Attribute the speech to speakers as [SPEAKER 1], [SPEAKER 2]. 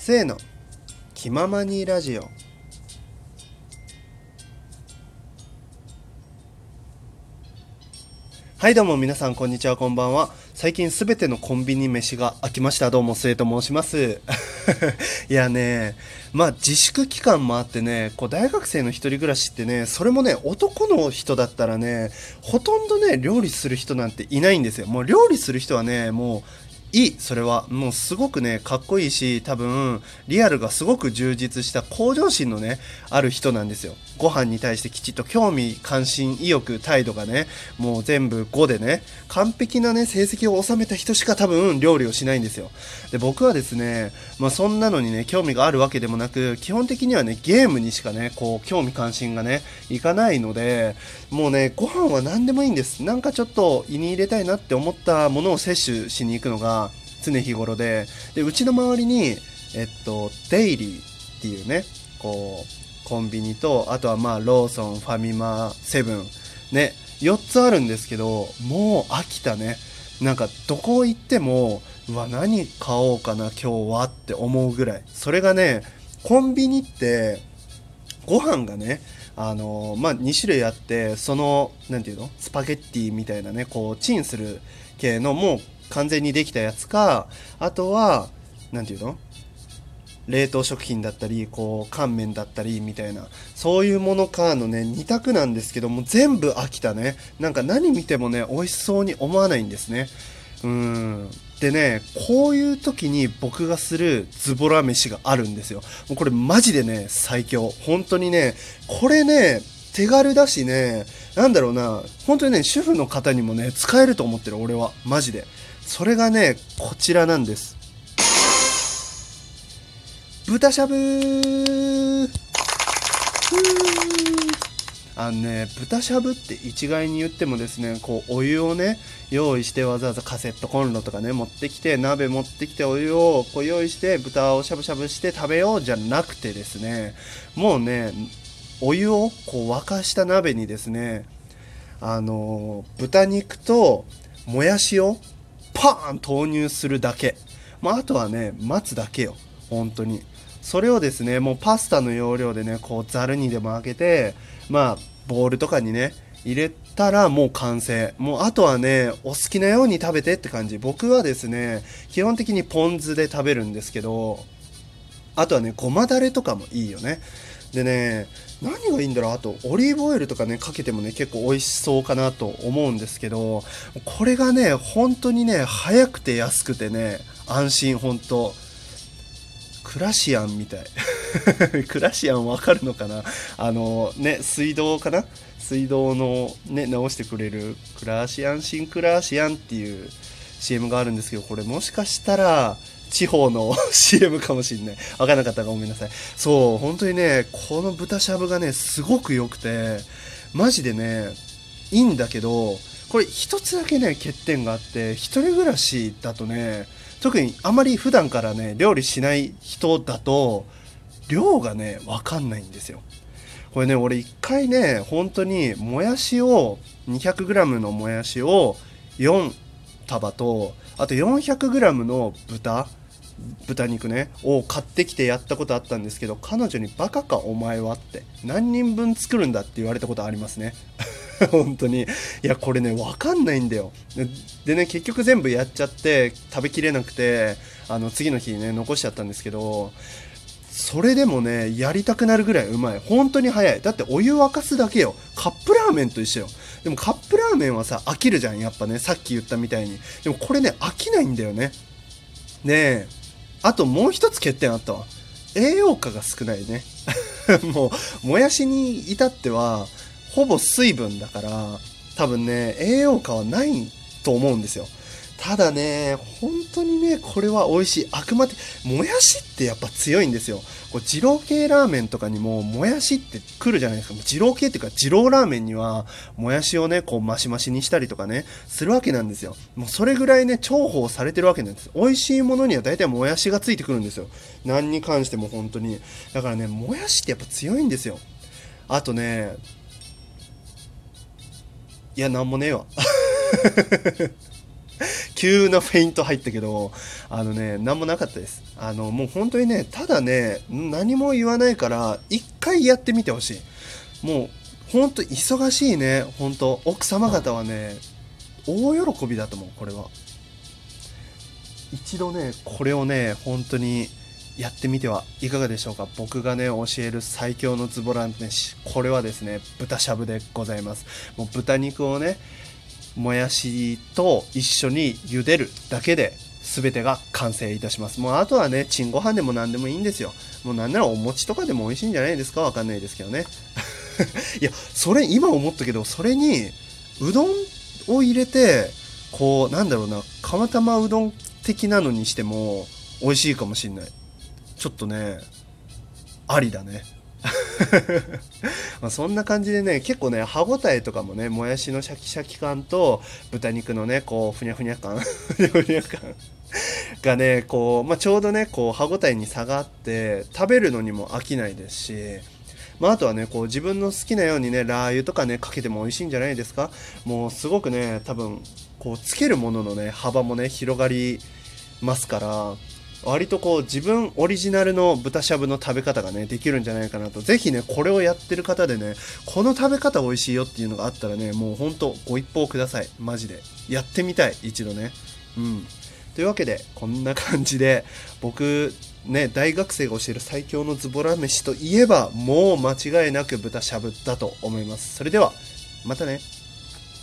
[SPEAKER 1] せーの。気ままにラジオ。はいどうも皆さんこんにちはこんばんは。最近すべてのコンビニ飯が飽きました。どうも末と申します。いやねまあ自粛期間もあってねこう大学生の一人暮らしってねそれもね男の人だったらねほとんどね料理する人なんていないんですよ。もう料理する人はねもういいそれはもうすごくねかっこいいし多分リアルがすごく充実した向上心のねある人なんですよ。ご飯に対してきちっと興味関心意欲態度がねもう全部5でね完璧なね成績を収めた人しか多分料理をしないんですよ。で僕はですねまあそんなのにね興味があるわけでもなく基本的にはねゲームにしかねこう興味関心がねいかないのでもうねご飯は何でもいいんです。なんかちょっと胃に入れたいなって思ったものを摂取しに行くのが常日頃ででうちの周りに、えっと、デイリーっていうねこうコンビニとあとはまあローソンファミマセブンね4つあるんですけどもう飽きたね。なんかどこ行ってもうわ何買おうかな今日はって思うぐらい。それがねコンビニってご飯がねあのまあ、2種類あってその何ていうの？スパゲッティみたいなねこうチンする系のもう完全にできたやつかあとは何ていうの？冷凍食品だったりこう乾麺だったりみたいな。そういうものかのね2択なんですけども全部飽きたね。なんか何見てもね美味しそうに思わないんですね。うん。でねこういう時に僕がするズボラ飯があるんですよ。もうこれマジでね最強。本当にねこれね手軽だしねなんだろうな。本当にね主婦の方にもね使えると思ってる俺は。マジで。それがねこちらなんです。豚しゃぶ。あのね豚しゃぶって一概に言ってもですねこうお湯をね用意してわざわざカセットコンロとかね持ってきて鍋持ってきてお湯をこう用意して豚をしゃぶしゃぶして食べようじゃなくてですねもうねお湯をこう沸かした鍋にですねあの豚肉ともやしをパーン投入するだけ、まあ、あとはね待つだけよ。本当に。それをですねもうパスタの要領でねこうざるにでも開けてまあボウルとかにね入れたらもう完成。もうあとはねお好きなように食べてって感じ。僕はですね基本的にポン酢で食べるんですけどあとはねごまだれとかもいいよね。でね何がいいんだろうあとオリーブオイルとかねかけてもね結構美味しそうかなと思うんですけどこれがね本当にね早くて安くてね安心本当。クラシアンみたい。クラシアンわかるのかな？あのね水道かな？水道のね直してくれるクラシアンシンクラシアンっていう CM があるんですけどこれもしかしたら地方の CM かもしんない。わからなかったらごめんなさい。そう、本当にね、この豚しゃぶがね、すごく良くて、マジでね、いいんだけど、これ一つだけね、欠点があって、一人暮らしだとね、特にあまり普段からね、料理しない人だと、量がね、わかんないんですよ。これね、俺一回ね、本当にもやしを、200g のもやしを4束と、あと 400g の豚豚肉ねを買ってきてやったことあったんですけど彼女に「バカかお前は」って何人分作るんだ？って言われたことありますね。本当に。いやこれねわかんないんだよ。でね結局全部やっちゃって食べきれなくてあの次の日ね残しちゃったんですけどそれでもねやりたくなるぐらいうまい。本当に早い。だってお湯沸かすだけよ。カップラーメンと一緒よ。でもカップラーメンはさ飽きるじゃん。やっぱねさっき言ったみたいに。でもこれね飽きないんだよね。ねえ。あともう一つ欠点あったわ。栄養価が少ないね。もうもやしに至ってはほぼ水分だから多分ね栄養価はないと思うんですよ。ただね、本当にね、これは美味しい。あくまで、もやしってやっぱ強いんですよ。こう二郎系ラーメンとかにも、もやしって来るじゃないですか。二郎系っていうか、二郎ラーメンには、もやしをね、こう、マシマシにしたりとかね、するわけなんですよ。もうそれぐらいね、重宝されてるわけなんです。美味しいものには大体もやしがついてくるんですよ。何に関しても本当に。だからね、もやしってやっぱ強いんですよ。あとね、いや、なんもねえわ。急なフェイント入ったけど、あのね、何もなかったです。あの、もう本当にね、ただね、何も言わないから、一回やってみてほしい。もう、ほんと忙しいね、本当奥様方はね、大喜びだと思う、これは。一度ね、これをね、本当にやってみてはいかがでしょうか僕がね、教える最強のズボラ飯。これはですね、豚しゃぶでございます。もう豚肉をね、もやしと一緒に茹でるだけで全てが完成いたします。もうあとはね、チンご飯でも何でもいいんですよ。もうなんならお餅とかでも美味しいんじゃないですか？わかんないですけどね。いや、それ今思ったけど、それにうどんを入れて、こう、なんだろうな、釜玉うどん的なのにしても美味しいかもしんない。ちょっとね、ありだね。まあそんな感じでね結構ね歯ごたえとかもねもやしのシャキシャキ感と豚肉のねこうふにゃふにゃ感 ふにゃふにゃ感がねこう、まあ、ちょうどねこう歯ごたえに差があって食べるのにも飽きないですしまあ、あとはね、こう自分の好きなようにね、ラー油とかね、かけても美味しいんじゃないですか？もうすごくね、多分、こうつけるもののね、幅もね、広がりますから、割とこう自分オリジナルの豚しゃぶの食べ方がねできるんじゃないかなと。ぜひねこれをやってる方でねこの食べ方美味しいよっていうのがあったらねもうほんとご一報ください。マジで。やってみたい。一度ね。うん。というわけでこんな感じで僕ね大学生が教える最強のズボラ飯といえばもう間違いなく豚しゃぶだと思います。それではまたね。